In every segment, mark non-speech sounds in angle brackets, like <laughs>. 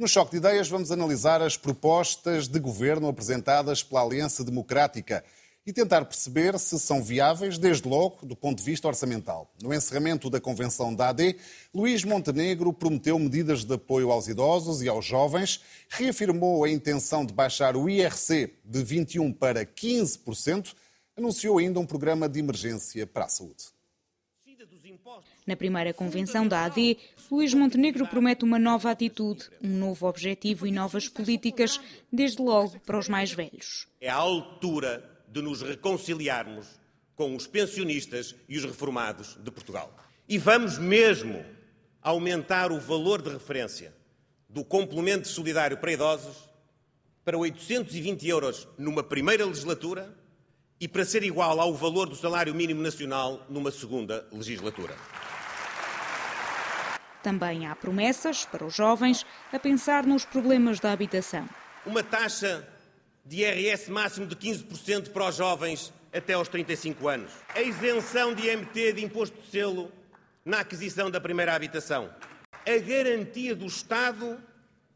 No Choque de Ideias vamos analisar as propostas de governo apresentadas pela Aliança Democrática e tentar perceber se são viáveis, desde logo, do ponto de vista orçamental. No encerramento da convenção da AD, Luís Montenegro prometeu medidas de apoio aos idosos e aos jovens, reafirmou a intenção de baixar o IRC de 21% para 15%, anunciou ainda um programa de emergência para a saúde. Na primeira convenção da AD, Luís Montenegro promete uma nova atitude, um novo objetivo e novas políticas, desde logo para os mais velhos. É a altura de nos reconciliarmos com os pensionistas e os reformados de Portugal. E vamos mesmo aumentar o valor de referência do complemento solidário para idosos para 820 euros numa primeira legislatura e para ser igual ao valor do salário mínimo nacional numa segunda legislatura. Também há promessas para os jovens a pensar nos problemas da habitação. Uma taxa de IRS máximo de 15% para os jovens até aos 35 anos. A isenção de IMT de imposto de selo na aquisição da primeira habitação. A garantia do Estado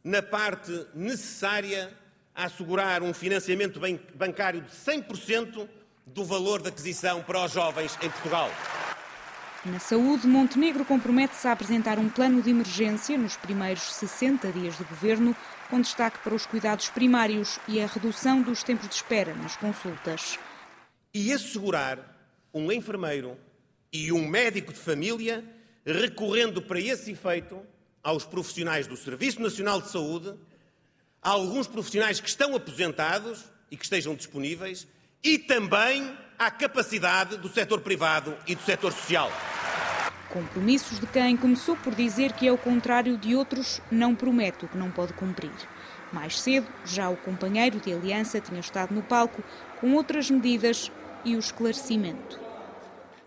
na parte necessária a assegurar um financiamento bancário de 100% do valor da aquisição para os jovens em Portugal. Na saúde, Montenegro compromete-se a apresentar um plano de emergência nos primeiros 60 dias de governo, com destaque para os cuidados primários e a redução dos tempos de espera nas consultas. E assegurar um enfermeiro e um médico de família, recorrendo para esse efeito aos profissionais do Serviço Nacional de Saúde, a alguns profissionais que estão aposentados e que estejam disponíveis, e também à capacidade do setor privado e do setor social. Compromissos de quem começou por dizer que é o contrário de outros, não promete o que não pode cumprir. Mais cedo, já o companheiro de aliança tinha estado no palco com outras medidas e o esclarecimento.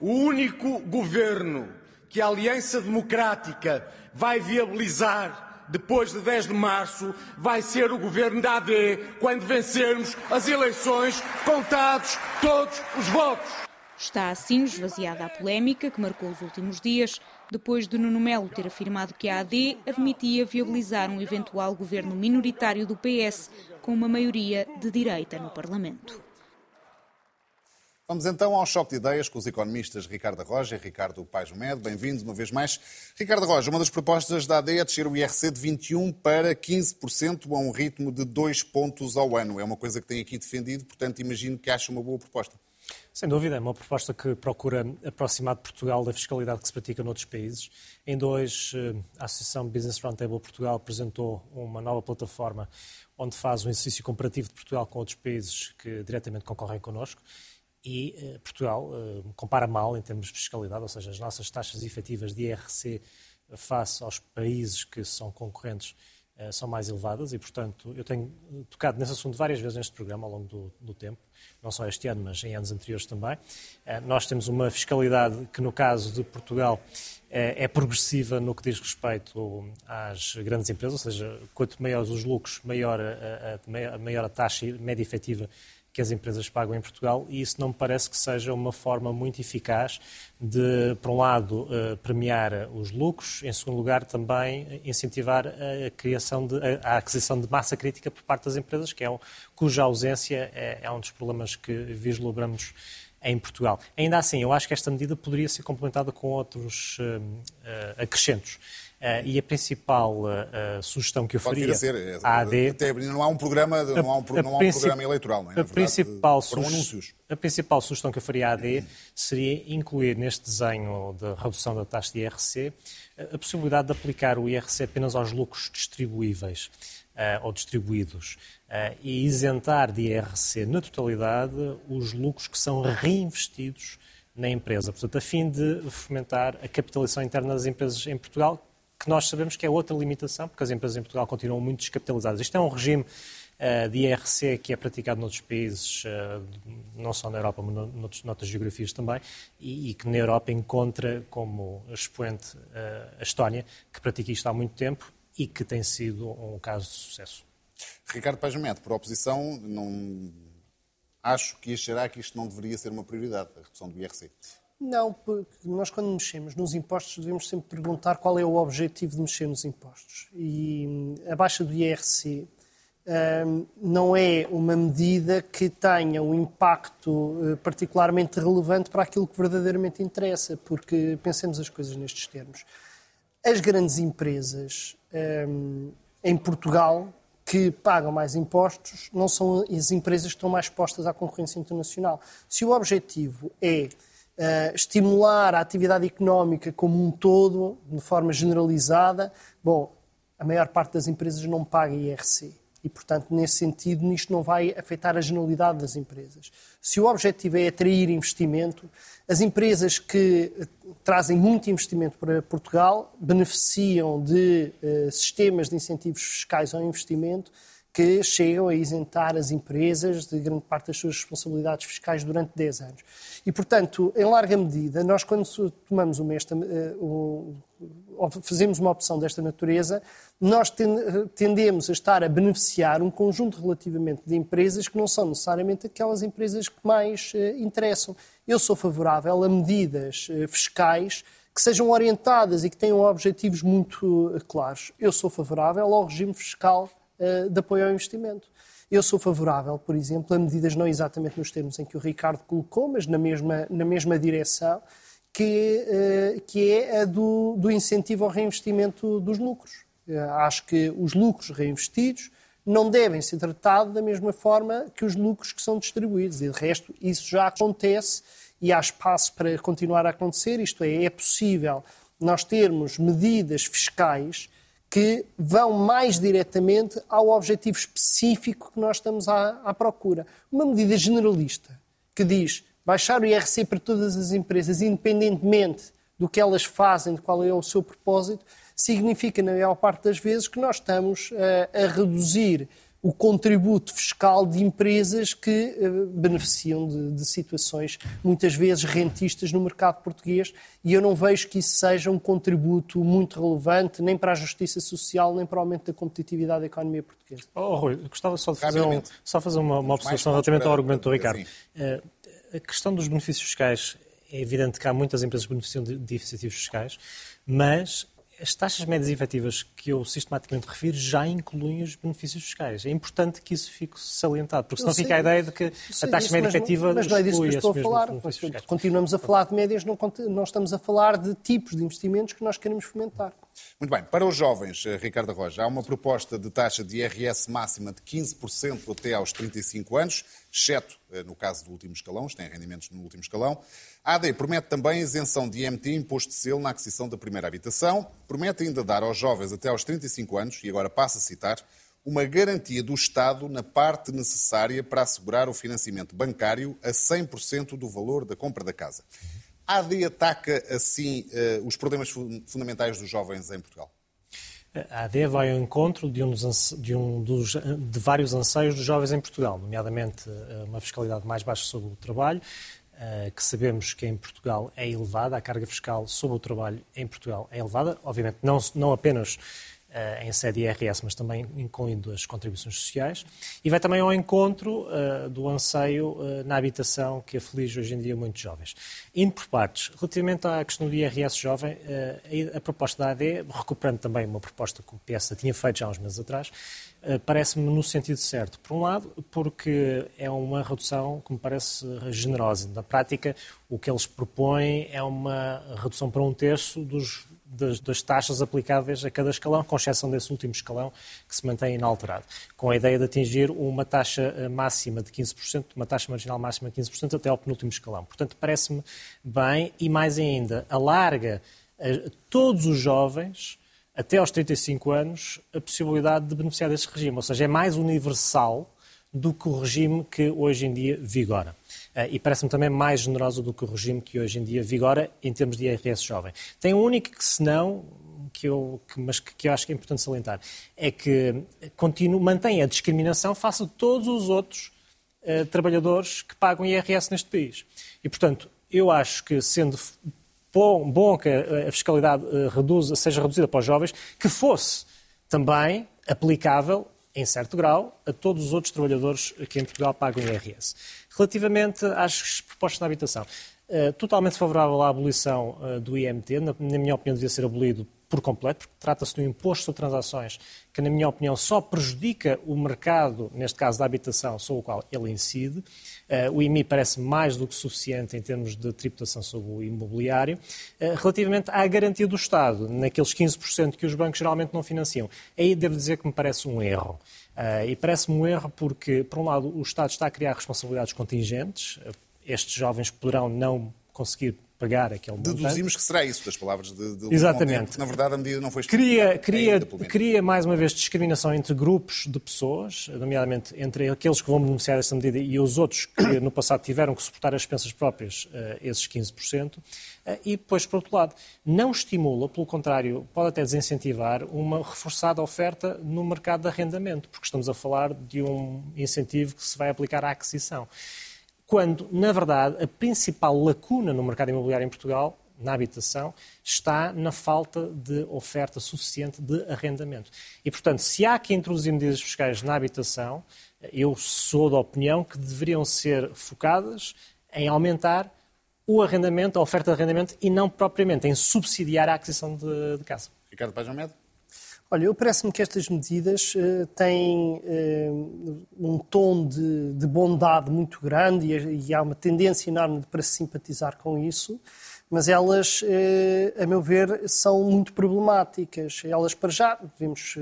O único governo que a Aliança Democrática vai viabilizar depois de 10 de março vai ser o governo da AD quando vencermos as eleições, contados todos os votos. Está assim esvaziada a polémica que marcou os últimos dias, depois de Nuno Melo ter afirmado que a AD admitia viabilizar um eventual governo minoritário do PS com uma maioria de direita no Parlamento. Vamos então ao choque de ideias com os economistas Ricardo Roja e Ricardo Paes Medo. Bem-vindos uma vez mais. Ricardo Roja, uma das propostas da AD é descer o IRC de 21% para 15% a um ritmo de 2 pontos ao ano. É uma coisa que tem aqui defendido, portanto imagino que acha uma boa proposta. Sem dúvida, é uma proposta que procura aproximar de Portugal da fiscalidade que se pratica noutros países. Em dois, eh, a Associação Business Roundtable Portugal apresentou uma nova plataforma onde faz um exercício comparativo de Portugal com outros países que diretamente concorrem connosco. E eh, Portugal eh, compara mal em termos de fiscalidade, ou seja, as nossas taxas efetivas de IRC face aos países que são concorrentes são mais elevadas e, portanto, eu tenho tocado nesse assunto várias vezes neste programa ao longo do, do tempo, não só este ano, mas em anos anteriores também. Eh, nós temos uma fiscalidade que, no caso de Portugal, é, é progressiva no que diz respeito às grandes empresas, ou seja, quanto maiores os lucros, maior a, a, maior a taxa média efetiva que as empresas pagam em Portugal e isso não me parece que seja uma forma muito eficaz de, por um lado, eh, premiar os lucros, em segundo lugar, também incentivar a criação de, a aquisição de massa crítica por parte das empresas, que é um, cuja ausência é, é um dos problemas que vislumbramos em Portugal. Ainda assim, eu acho que esta medida poderia ser complementada com outros uh, acrescentos. Uh, e a principal uh, sugestão que eu faria ser, é, à AD... Até, não há um programa, não há um, não há um programa eleitoral, não é? A, principal anúncios. a principal sugestão que eu faria à AD seria incluir neste desenho de redução da taxa de IRC a possibilidade de aplicar o IRC apenas aos lucros distribuíveis uh, ou distribuídos e isentar de IRC na totalidade os lucros que são reinvestidos na empresa. Portanto, a fim de fomentar a capitalização interna das empresas em Portugal, que nós sabemos que é outra limitação, porque as empresas em Portugal continuam muito descapitalizadas. Isto é um regime uh, de IRC que é praticado noutros países, uh, não só na Europa, mas noutros, noutras geografias também, e, e, que na Europa encontra como expoente uh, a Estónia, que pratica isto há muito tempo e que tem sido um caso de sucesso. Ricardo Pajamete, por oposição, não... acho que achará que isto não deveria ser uma prioridade, a redução do IRC. Não, porque nós quando mexemos nos impostos devemos sempre perguntar qual é o objetivo de mexer nos impostos. E hum, a baixa do IRC hum, não é uma medida que tenha um impacto eh, particularmente relevante para aquilo que verdadeiramente interessa, porque pensemos as coisas nestes termos. As grandes empresas hum, em Portugal que pagam mais impostos não são as empresas que estão mais expostas à concorrência internacional. Se o objetivo é uh, estimular a atividade económica como um todo, de forma generalizada, bom, a maior parte das empresas não paga IRC. E, portanto, nesse sentido, isto não vai afetar a generalidade das empresas. Se o objetivo é atrair investimento, as empresas que eh, trazem muito investimento para Portugal beneficiam de uh, sistemas de incentivos fiscais ao investimento que chegam a isentar as empresas de grande parte das suas responsabilidades fiscais durante 10 anos. E, portanto, em larga medida, nós quando tomamos uma esta, eh, fazemos uma opção desta natureza, nós tendemos a estar a beneficiar um conjunto relativamente de empresas que não são necessariamente aquelas empresas que mais eh, interessam. Eu sou favorável a medidas eh, fiscais que sejam orientadas e que tenham objetivos muito claros. Eu sou favorável ao regime fiscal eh, de apoio ao investimento. Eu sou favorável, por exemplo, a medidas não exatamente nos termos em que o Ricardo colocou, mas na mesma, na mesma direção, que, eh, que é a do, do incentivo ao reinvestimento dos lucros. Eh, acho que os lucros reinvestidos não devem ser tratados da mesma forma que os lucros que são distribuídos. E, de resto, isso já acontece e há espaço para continuar a acontecer. Isto é, é possível nós termos medidas fiscais que vão mais diretamente ao objetivo específico que nós estamos à, à procura. Uma medida generalista que diz baixar o IRC para todas as empresas, independentemente do que elas fazem, de qual é o seu propósito, significa, na maior parte das vezes, que nós estamos a, a reduzir o contributo fiscal de empresas que uh, beneficiam de, de, situações muitas vezes rentistas no mercado português e eu não vejo que isso seja um contributo muito relevante nem para a justiça social nem para o aumento da competitividade da economia portuguesa. Oh, Rui, gostava só de fazer, um, só fazer uma, uma observação relativamente ao argumento do Ricardo. Uh, a questão dos benefícios fiscais é evidente que há muitas empresas que beneficiam de, de incentivos fiscais, mas as taxas médias efetivas que eu sistematicamente refiro já incluem os benefícios fiscais. É importante que isso fique salientado, porque senão fica a ideia de que a taxa média efetiva mas não é disso que estou a falar. Continuamos a falar de médias, não, não estamos a falar de tipos de investimentos que nós queremos fomentar. Muito bem. Para os jovens, eh, Ricardo Roja, há uma proposta de taxa de IRS máxima de 15% até aos 35 anos, exceto eh, no caso do último escalão, têm rendimentos no último escalão. A AD promete também isenção de IMT, imposto de selo, na aquisição da primeira habitação. Promete ainda dar aos jovens até aos 35 anos, e agora passa a citar, uma garantia do Estado na parte necessária para assegurar o financiamento bancário a 100% do valor da compra da casa. A AD ataca, assim, eh, os problemas fundamentais dos jovens em Portugal? A AD vai ao encontro de, um dos, de, um dos, de vários anseios dos jovens em Portugal, nomeadamente eh, uma fiscalidade mais baixa sobre o trabalho, eh, que sabemos que em Portugal é elevada, a carga fiscal sobre o trabalho em Portugal é elevada, obviamente não, não apenas eh, em sede IRS, mas também incluindo as contribuições sociais, e vai também ao encontro uh, do anseio uh, na habitação que aflige hoje em dia muitos jovens. Indo por partes, relativamente à questão do IRS jovem, uh, a, proposta da AD, recuperando também uma proposta que o PS tinha feito já há uns meses atrás, parece-me no sentido certo. Por um lado, porque é uma redução que me parece generosa. Na prática, o que eles propõem é uma redução para um terço dos das, das, taxas aplicáveis a cada escalão, com exceção desse último escalão que se mantém inalterado, com a ideia de atingir uma taxa eh, máxima de 15%, uma taxa marginal máxima de 15% até ao penúltimo escalão. Portanto, parece-me bem e mais ainda, alarga a todos os jovens até aos 35 anos a possibilidade de beneficiar desse regime, ou seja, é mais universal do que o regime que hoje em dia vigora. Eh, e parece-me também mais generosa do que o regime que hoje em dia vigora em termos de IRS jovem. Tem um único que, se não, que eu, que, mas que, que, eu acho que é importante salientar, é que continua, mantém a discriminação face a todos os outros uh, trabalhadores que pagam IRS neste país. E, portanto, eu acho que, sendo bom, bom que a fiscalidade uh, reduza, seja reduzida para os jovens, que fosse também aplicável em certo grau, a todos os outros trabalhadores que em Portugal pagam IRS. Relativamente às propostas de habitação, totalmente favorável à abolição do IMT. Na, na minha opinião, devia ser abolido por completo, porque trata-se de um imposto sobre transações que, na minha opinião, só prejudica o mercado, neste caso da habitação, sobre o qual ele incide. Uh, o IMI parece mais do que suficiente em termos de tributação sobre o imobiliário. Uh, relativamente à garantia do Estado, naqueles 15% que os bancos geralmente não financiam, aí devo dizer que me parece um erro. Uh, e parece-me um erro porque, por um lado, o Estado está a criar responsabilidades contingentes. Estes jovens poderão não conseguir pagar aquele montante. Deduzimos que será isso das palavras de, de Exatamente. Na verdade, a medida não foi cria, cria, cria, mais uma vez, discriminação entre grupos de pessoas, nomeadamente entre aqueles que vão beneficiar desta medida e os outros que <coughs> no passado tiveram que suportar as expensas próprias, eh, esses 15%. Eh, e depois, por outro lado, não estimula, pelo contrário, pode até desincentivar uma reforçada oferta no mercado de arrendamento, porque estamos a falar de um incentivo que se vai aplicar à aquisição quando, na verdade, a principal lacuna no mercado imobiliário em Portugal, na habitação, está na falta de oferta suficiente de arrendamento. E, portanto, se há que introduzir medidas fiscais na habitação, eu sou da opinião que deveriam ser focadas em aumentar o arrendamento, a oferta de arrendamento, e não propriamente em subsidiar a aquisição de, de casa. Ricardo Paz Médio. Olha, eu parece-me que estas medidas uh, têm uh, um tom de, de, bondade muito grande e, e, há uma tendência enorme para se simpatizar com isso, mas elas, uh, a meu ver, são muito problemáticas. Elas, para já, devemos,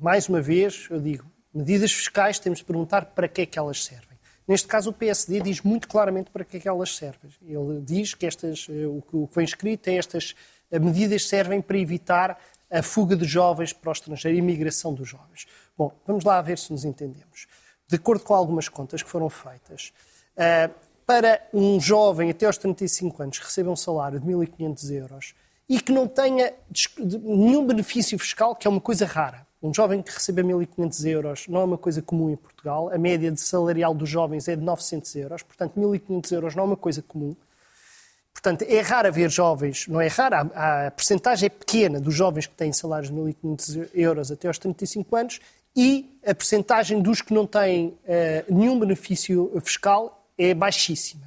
mais uma vez, eu digo, medidas fiscais, temos de perguntar para que é que elas servem. Neste caso, o PSD diz muito claramente para que é que elas servem. Ele diz que estas, o que vem escrito é estas medidas servem para evitar a fuga de jovens para o estrangeiro, a imigração dos jovens. Bom, vamos lá ver se nos entendemos. De acordo com algumas contas que foram feitas, eh, para um jovem até aos 35 anos que receba um salário de 1.500 euros e que não tenha nenhum benefício fiscal, que é uma coisa rara. Um jovem que receba 1.500 euros não é uma coisa comum em Portugal. A média de salarial dos jovens é de 900 euros. Portanto, 1.500 euros não é uma coisa comum. Portanto, é raro haver jovens, não é raro, a, a percentagem é pequena dos jovens que têm salários de 1.500 euros até aos 35 anos e a percentagem dos que não têm uh, nenhum benefício fiscal é baixíssima.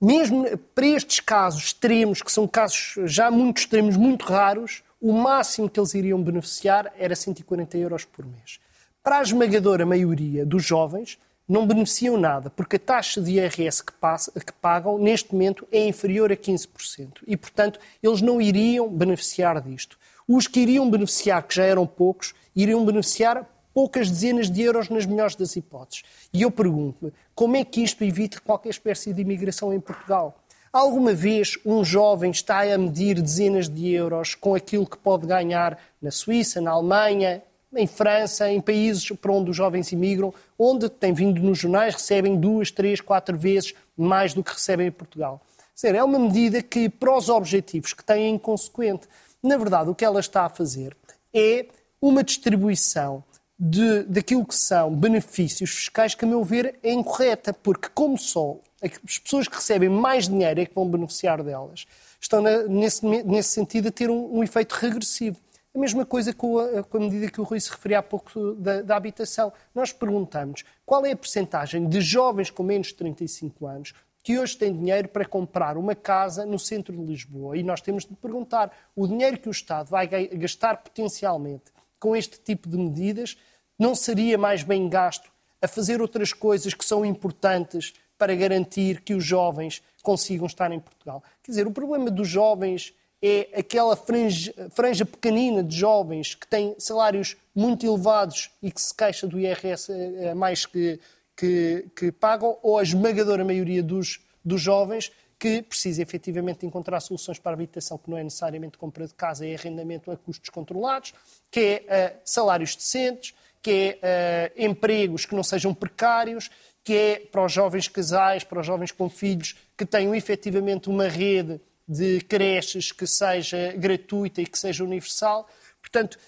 Mesmo para estes casos extremos, que são casos já muito extremos, muito raros, o máximo que eles iriam beneficiar era 140 euros por mês. Para a esmagadora maioria dos jovens, não beneficiam nada, porque a taxa de IRS que, passa, que, pagam neste momento é inferior a 15%. E, portanto, eles não iriam beneficiar disto. Os que iriam beneficiar, que já eram poucos, iriam beneficiar poucas dezenas de euros nas melhores das hipóteses. E eu pergunto-me, como é que isto evita qualquer espécie de imigração em Portugal? Alguma vez um jovem está a medir dezenas de euros com aquilo que pode ganhar na Suíça, na Alemanha, em França, em países para onde os jovens imigram, onde tem vindo nos jornais, recebem duas, três, quatro vezes mais do que recebem em Portugal. Seja, é uma medida que, para os objetivos que tem, é inconsequente. Na verdade, o que ela está a fazer é uma distribuição de, daquilo que são benefícios fiscais que, a meu ver, é incorreta, porque, como só as pessoas que recebem mais dinheiro é que vão beneficiar delas, estão, nesse, nesse sentido, a ter um, um efeito regressivo. A mesma coisa com a, com a, medida que o Rui se referia há pouco da, da, habitação. Nós perguntamos qual é a percentagem de jovens com menos de 35 anos que hoje têm dinheiro para comprar uma casa no centro de Lisboa. E nós temos de perguntar o dinheiro que o Estado vai gastar potencialmente com este tipo de medidas não seria mais bem gasto a fazer outras coisas que são importantes para garantir que os jovens consigam estar em Portugal. Quer dizer, o problema dos jovens é aquela franja, franja pequenina de jovens que têm salários muito elevados e que se queixa do IRS a mais que, que, que pagam, ou a esmagadora maioria dos, dos jovens que precisa efetivamente encontrar soluções para a habitação, que não é necessariamente compra de casa, é arrendamento a custos controlados, que é uh, salários decentes, que é uh, empregos que não sejam precários, que é para os jovens casais, para os jovens com filhos, que tenham efetivamente uma rede de creches que seja gratuita e que seja universal. Portanto,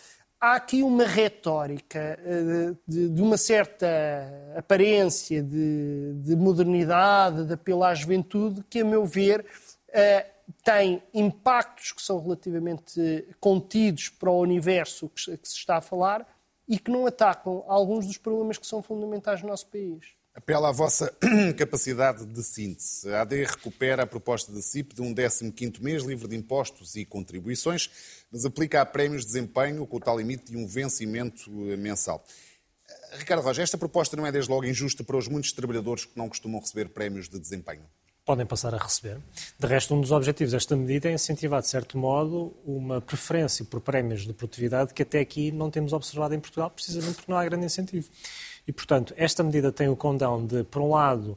há aqui uma retórica eh, de, de uma certa aparência de, de, modernidade, de apelo à juventude, que, a meu ver, eh, tem impactos que são relativamente contidos para o universo que se está a falar e que não atacam alguns dos problemas que são fundamentais no nosso país. Apela à vossa <clears throat> capacidade de síntese. A AD recupera a proposta da CIP de um 15º mês livre de impostos e contribuições, mas aplica a prémios de desempenho com o tal limite de um vencimento mensal. Ricardo Rocha, esta proposta não é desde logo injusta para os muitos trabalhadores que não costumam receber prémios de desempenho? Podem passar a receber. De resto, um dos objetivos desta medida é incentivar, de certo modo, uma preferência por prémios de produtividade que até aqui não temos observado em Portugal, precisamente porque não há grande incentivo. E, portanto, esta medida tem o condão de, por um lado, uh,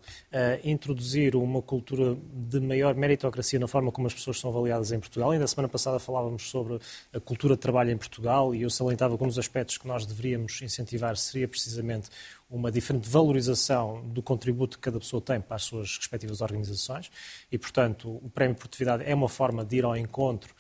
introduzir uma cultura de maior meritocracia na forma como as pessoas são avaliadas em Portugal. Ainda a semana passada falávamos sobre a cultura de trabalho em Portugal e eu salientava que um dos aspectos que nós deveríamos incentivar seria precisamente uma diferente valorização do contributo que cada pessoa tem para as suas respectivas organizações e, portanto, o Prémio de Produtividade é uma forma de ir ao encontro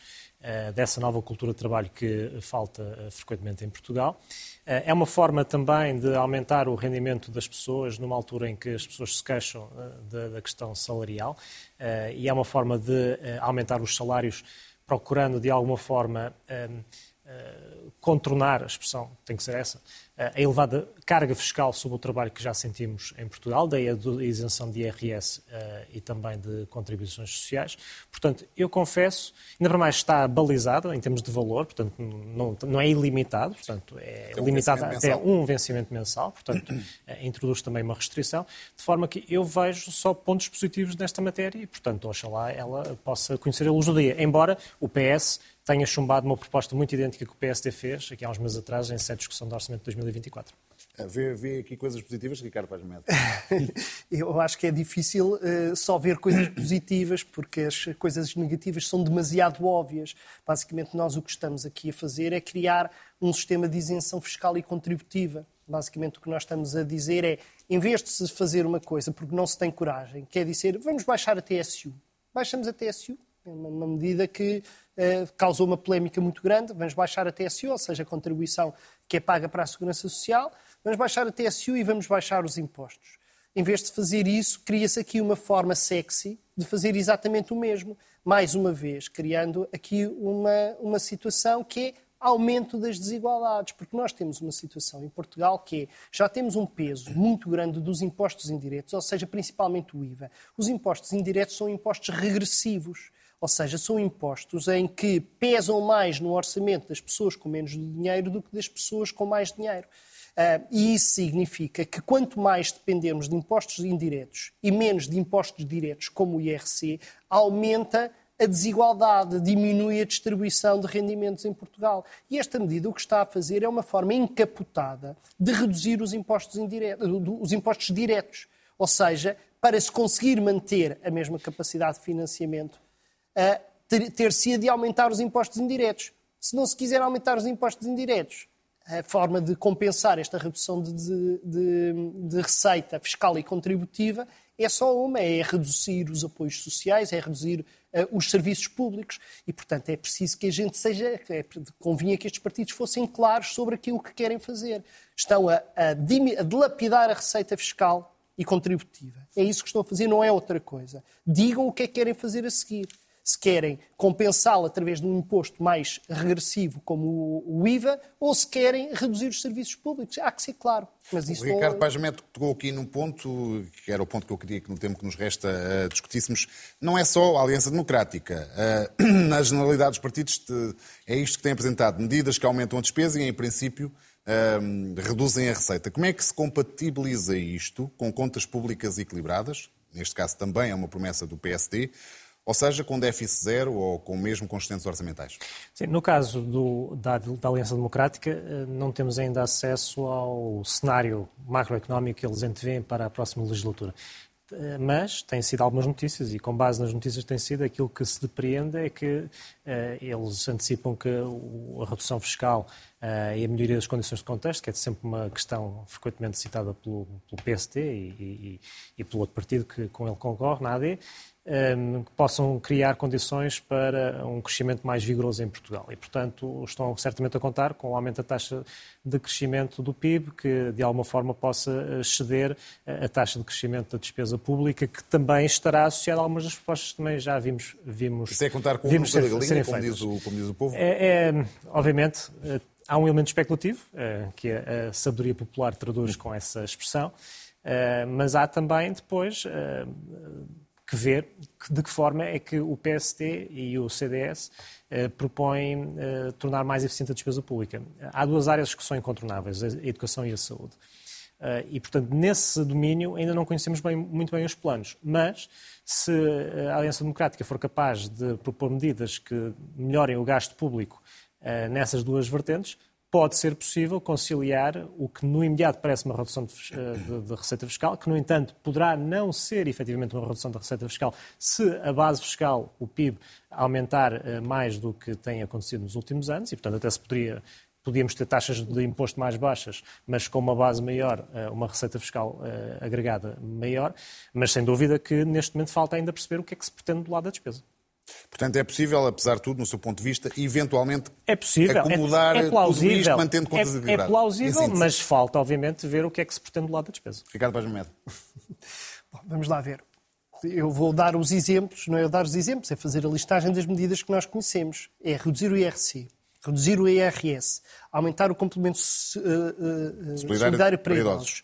dessa nova cultura de trabalho que falta uh, frequentemente em Portugal. Eh, é uma forma também de aumentar o rendimento das pessoas numa altura em que as pessoas se queixam eh, da, questão salarial eh, e é uma forma de aumentar os salários procurando de alguma forma contornar, a expressão tem que ser essa, a elevada carga fiscal sobre o trabalho que já sentimos em Portugal, daí a isenção de IRS eh, e também de contribuições sociais. Portanto, eu confesso, ainda para mais está balizado em termos de valor, portanto, não, não é ilimitado, portanto, é, é um limitado até um vencimento mensal, portanto, <coughs> introduz também uma restrição, de forma que eu vejo só pontos positivos nesta matéria e, portanto, oxalá ela possa conhecer a luz do dia, embora o PS tenha chumbado uma proposta muito idêntica que o PSD fez, aqui há uns meses atrás, em sede de discussão do Orçamento de 2024. Ah, vê, vê aqui coisas positivas, Ricardo Paz Medo? <laughs> Eu acho que é difícil uh, só ver coisas positivas, porque as coisas negativas são demasiado óbvias. Basicamente, nós o que estamos aqui a fazer é criar um sistema de isenção fiscal e contributiva. Basicamente, o que nós estamos a dizer é, em vez de se fazer uma coisa porque não se tem coragem, quer dizer, vamos baixar a TSU. Baixamos a TSU, é uma medida que causou uma polémica muito grande. Vamos baixar a TSU, ou seja, a contribuição que é paga para a Segurança Social. Vamos baixar a TSU e vamos baixar os impostos. Em vez de fazer isso, cria-se aqui uma forma sexy de fazer exatamente o mesmo. Mais uma vez, criando aqui uma, uma situação que é aumento das desigualdades, porque nós temos uma situação em Portugal que é, já temos um peso muito grande dos impostos indiretos, ou seja, principalmente o IVA. Os impostos indiretos são impostos regressivos. Ou seja, são impostos em que pesam mais no orçamento das pessoas com menos dinheiro do que das pessoas com mais dinheiro. Uh, e isso significa que quanto mais dependermos de impostos indiretos e menos de impostos diretos, como o IRC, aumenta a desigualdade, diminui a distribuição de rendimentos em Portugal. E esta medida o que está a fazer é uma forma encapotada de reduzir os impostos, indiretos, os impostos diretos. Ou seja, para se conseguir manter a mesma capacidade de financiamento, ter-se de aumentar os impostos indiretos. Se não se quiser aumentar os impostos indiretos, a forma de compensar esta redução de, de, de, receita fiscal e contributiva é só uma, é reduzir os apoios sociais, é reduzir uh, os serviços públicos. E, portanto, é preciso que a gente seja, é, convinha que estes partidos fossem claros sobre aquilo que querem fazer. Estão a, a, a dilapidar a receita fiscal e contributiva. É isso que estão a fazer, não é outra coisa. Digam o que é que querem fazer a seguir se querem compensá-lo através de um imposto mais regressivo como o IVA ou se querem reduzir os serviços públicos. Há que ser claro. Mas isso o Ricardo não... Paz Meto tocou aqui num ponto, que era o ponto que eu queria que no tempo que nos resta uh, discutíssemos, não é só a Aliança Democrática. <clears throat> Uh, na generalidade dos partidos é isto que tem apresentado, medidas que aumentam a despesa e, em princípio, uh, reduzem a receita. Como é que se compatibiliza isto com contas públicas equilibradas? Neste caso também é uma promessa do PSD ou seja, com déficit zero ou com mesmo com excedentes orçamentais? Sim, no caso do, da, da, Aliança Democrática, eh, não temos ainda acesso ao cenário macroeconómico que eles antevêem para a próxima legislatura. Eh, mas têm sido algumas notícias e com base nas notícias que têm sido, aquilo que se depreende é que uh, eles antecipam que a redução fiscal uh, e a melhoria das condições de contexto, que é sempre uma questão frequentemente citada pelo, pelo PST e, e, e, pelo outro partido que com ele concorre, na AD, que possam criar condições para um crescimento mais vigoroso em Portugal. E, portanto, estão certamente a contar com o aumento da taxa de crescimento do PIB, que de alguma forma possa exceder a taxa de crescimento da despesa pública, que também estará associada a algumas das propostas que também já vimos. vimos Isso é contar com o número da galinha, como diz, o, como diz o povo? É, é, obviamente, há um elemento especulativo, eh, que a sabedoria popular traduz com essa expressão. mas há também depois que ver de que forma é que o PST e o CDS propõem tornar mais eficiente a despesa pública. Há duas áreas que são incontornáveis, a educação e a saúde. Uh, e, portanto, nesse domínio ainda não conhecemos bem, muito bem os planos. Mas, se a Aliança Democrática for capaz de propor medidas que melhorem o gasto público uh, nessas duas vertentes, pode ser possível conciliar o que no imediato parece uma redução de, uh, de, de, receita fiscal, que, no entanto, poderá não ser efetivamente uma redução da receita fiscal se a base fiscal, o PIB, aumentar mais do que tem acontecido nos últimos anos, e, portanto, até se poderia podíamos ter taxas de imposto mais baixas, mas com uma base maior, eh, uma receita fiscal eh, agregada maior, mas sem dúvida que neste momento falta ainda perceber o que é que se pretende do lado da despesa. Portanto, é possível, apesar de tudo, no seu ponto de vista, eventualmente é possível, acomodar é, é plausível, tudo isto, mantendo contas é, é plausível, mas falta, obviamente, ver o que é que se pretende do lado da despesa. Ricardo Paz Medo. <laughs> Vamos lá ver. Eu vou dar os exemplos, não é eu dar os exemplos, é fazer a listagem das medidas que nós conhecemos. É reduzir o IRC, reduzir o IRS, aumentar o complemento uh, uh, solidário, solidário, para idosos,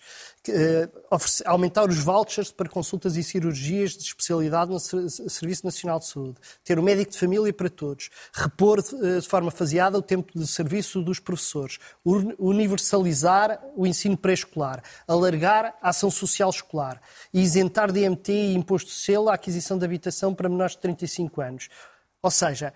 uh, aumentar os vouchers para consultas e cirurgias de especialidade no Serviço Nacional de Saúde, ter o médico de família para todos, repor de forma faseada o tempo de serviço dos professores, universalizar o ensino pré-escolar, alargar a ação social escolar, isentar de IMT e imposto de selo a aquisição de habitação para menores de 35 anos. Ou seja,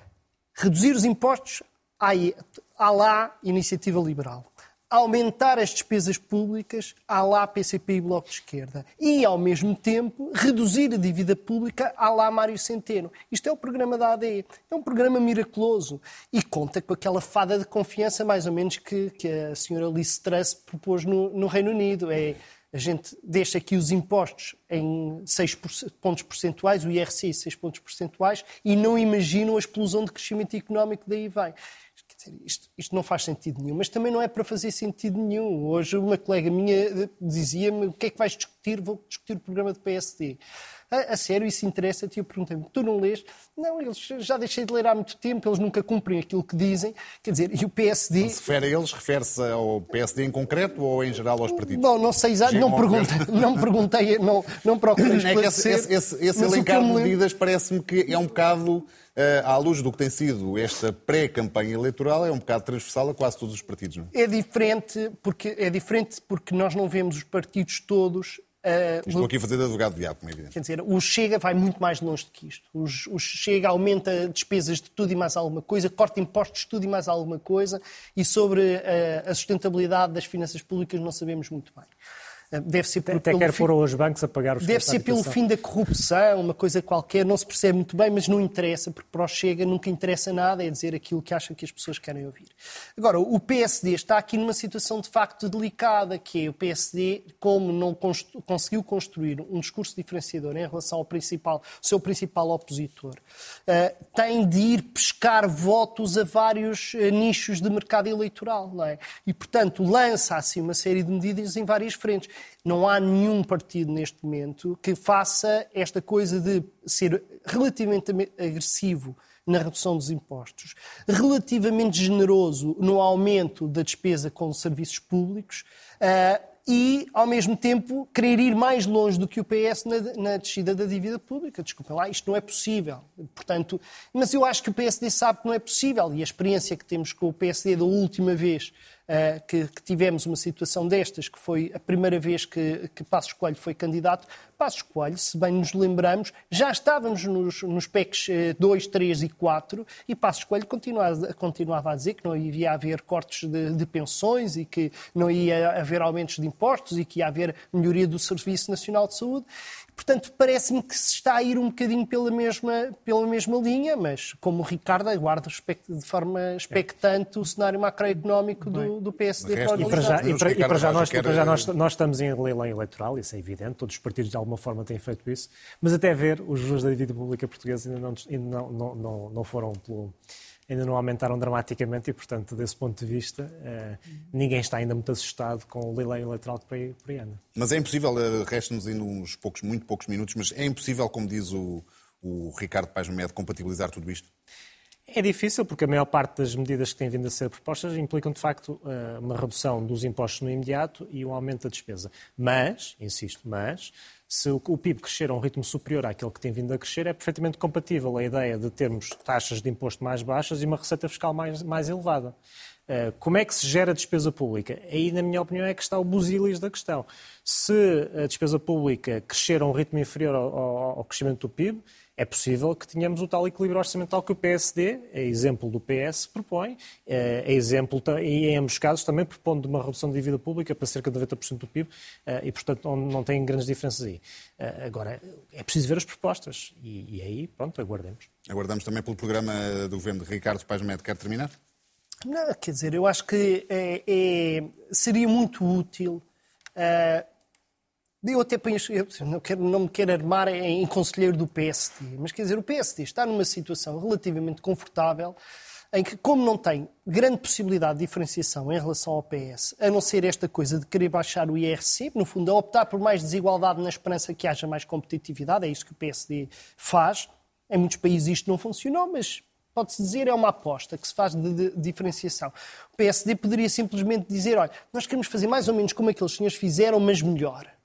reduzir os impostos há lá iniciativa liberal. Aumentar as despesas públicas, há lá PCP e Bloco de Esquerda. E, ao mesmo tempo, reduzir a dívida pública, há lá Mário Centeno. Isto é o programa da AD. É um programa miraculoso. E conta com aquela fada de confiança, mais ou menos, que, que a senhora Liz Truss propôs no, no Reino Unido. É a gente deixa aqui os impostos em 6 pontos percentuais, o IRC 6 pontos percentuais, e não imaginam a explosão de crescimento económico que daí vem. Isto, isto, não faz sentido nenhum, mas também não é para fazer sentido nenhum. Hoje uma colega minha dizia-me o que é que vais discutir? Vou discutir o programa do PSD. A, a sério, isso interessa-te? E eu perguntei-me, tu não lês? Não, eles já deixei de ler há muito tempo, eles nunca cumprem aquilo que dizem. Quer dizer, e o PSD... Não se refere a eles, refere-se ao PSD em concreto ou em geral aos partidos? Bom, não sei exatamente, não perguntei, não perguntei, não, não procurei esclarecer. É que esse, esse, esse elencar de medidas parece-me que é um bocado... Uh, à luz do que tem sido esta pré-campanha eleitoral, é um bocado transversal a quase todos os partidos, não é? É diferente porque, é diferente porque nós não vemos os partidos todos Uh, Estou aqui a fazer de advogado de diabo, como é evidente. Quer dizer, o Chega vai muito mais longe do que isto. O, Chega aumenta despesas de tudo e mais alguma coisa, corta impostos de tudo e mais alguma coisa, e sobre uh, a sustentabilidade das finanças públicas não sabemos muito bem. Deve ser Até quer fim... os bancos a pagar os Deve ser pelo fim da corrupção, uma coisa qualquer, não se percebe muito bem, mas não interessa, porque para o Chega nunca interessa nada, é dizer aquilo que acham que as pessoas querem ouvir. Agora, o PSD está aqui numa situação de facto delicada, que é o PSD, como não constru... conseguiu construir um discurso diferenciador em relação ao principal, seu principal opositor, uh, tem de ir pescar votos a vários uh, nichos de mercado eleitoral, não é? E, portanto, lança assim uma série de medidas em várias frentes. Não há nenhum partido neste momento que faça esta coisa de ser relativamente agressivo na redução dos impostos, relativamente generoso no aumento da despesa com serviços públicos uh, e, ao mesmo tempo, querer ir mais longe do que o PS na, na descida da dívida pública. Desculpem lá, isto não é possível. Portanto, mas eu acho que o PSD sabe que não é possível e a experiência que temos com o PSD da última vez uh, que, que, tivemos uma situação destas, que foi a primeira vez que, que Passos Coelho foi candidato. Passos Coelho, se bem nos lembramos, já estávamos nos, nos PECs 2, 3 e 4 e Passos Coelho continuava, continuava a dizer que não ia haver cortes de, de pensões e que não ia haver aumentos de impostos e que ia haver melhoria do Serviço Nacional de Saúde. Portanto, parece-me que se está a ir um bocadinho pela mesma, pela mesma linha, mas como o Ricardo aguarda de forma expectante o cenário macroeconómico do, do PSD para E para já, e para, e para já, nós, para já nós, nós, estamos em leilão eleitoral, isso é evidente, todos os partidos de alguma forma têm feito isso, mas até ver, os juros da dívida pública portuguesa ainda não, ainda não, não, não, não foram pelo ainda não aumentaram dramaticamente e, portanto, desse ponto de vista, eh, ninguém está ainda muito assustado com o leilão eleitoral que por aí, por aí anda. Mas é impossível, eh, resta-nos ainda uns poucos, muito poucos minutos, mas é impossível, como diz o, o Ricardo Paz Med, compatibilizar tudo isto? É difícil, porque a maior parte das medidas que têm vindo a ser propostas implicam, de facto, eh, uma redução dos impostos no imediato e um aumento da despesa. Mas, insisto, mas, se o PIB crescer a um ritmo superior àquele que tem vindo a crescer, é perfeitamente compatível a ideia de termos taxas de imposto mais baixas e uma receita fiscal mais, mais elevada. Eh, como é que se gera a despesa pública? Aí, na minha opinião, é que está o busilis da questão. Se a despesa pública crescer a um ritmo inferior ao, ao crescimento do PIB, é possível que tenhamos o tal equilíbrio orçamental que o PSD, é exemplo do PS, propõe, é, é exemplo, e em ambos casos também propõe de uma redução de dívida pública para cerca de 90% do PIB, é, e portanto não tem grandes diferenças aí. É, agora, é preciso ver as propostas, e, e aí, pronto, aguardemos. Aguardamos também pelo programa do governo de Ricardo Paz Médio. Quer terminar? Não, quer dizer, eu acho que é, é, seria muito útil uh, eu até eu não, quero, não me quero armar em, conselheiro do PSD, mas quer dizer, o PSD está numa situação relativamente confortável em que, como não tem grande possibilidade de diferenciação em relação ao PS, a não ser esta coisa de querer baixar o IRC, no fundo, a optar por mais desigualdade na esperança que haja mais competitividade, é isso que o PSD faz. Em muitos países isto não funcionou, mas pode-se dizer é uma aposta que se faz de, de, diferenciação. O PSD poderia simplesmente dizer, olha, nós queremos fazer mais ou menos como aqueles senhores fizeram, mas melhor.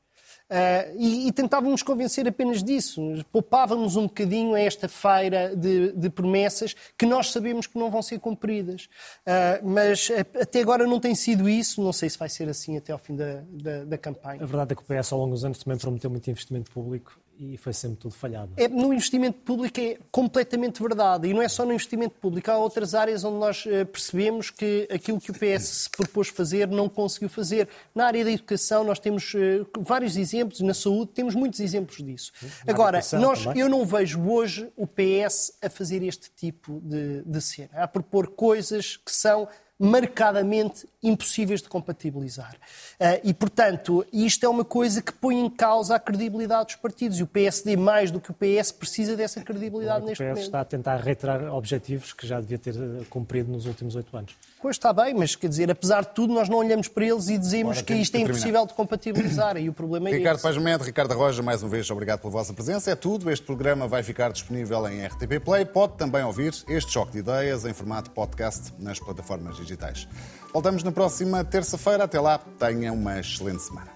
Uh, e, e, tentávamos convencer apenas disso. Poupávamos um bocadinho a esta feira de, de promessas que nós sabemos que não vão ser cumpridas. Uh, mas até agora não tem sido isso. Não sei se vai ser assim até ao fim da, da, da campanha. A verdade é que o PS ao longo dos anos também prometeu muito investimento público e foi sempre tudo falhado. É, no investimento público é completamente verdade. E não é só no investimento público. Há outras áreas onde nós eh, percebemos que aquilo que o PS se propôs fazer não conseguiu fazer. Na área da educação nós temos eh, vários exemplos, na saúde temos muitos exemplos disso. Na Agora, nós, eu não vejo hoje o PS a fazer este tipo de, de cena, a propor coisas que são marcadamente impossíveis de compatibilizar. Uh, e, portanto, isto é uma coisa que põe em causa a credibilidade dos partidos. E o PSD, mais do que o PS, precisa dessa credibilidade neste momento. O PS está a tentar reiterar objetivos que já devia ter eh, cumprido nos últimos oito anos. Pois está bem, mas quer dizer, apesar de tudo, nós não olhamos para eles e dizemos Agora, que isto é impossível de compatibilizar. e o problema é Ricardo esse. Paz Mendes, Ricardo Roja, mais uma vez, obrigado pela vossa presença. É tudo. Este programa vai ficar disponível em RTP Play. Pode também ouvir este choque de ideias em formato podcast nas plataformas digitais. Voltamos na próxima terça-feira. Até lá, tenha uma excelente semana.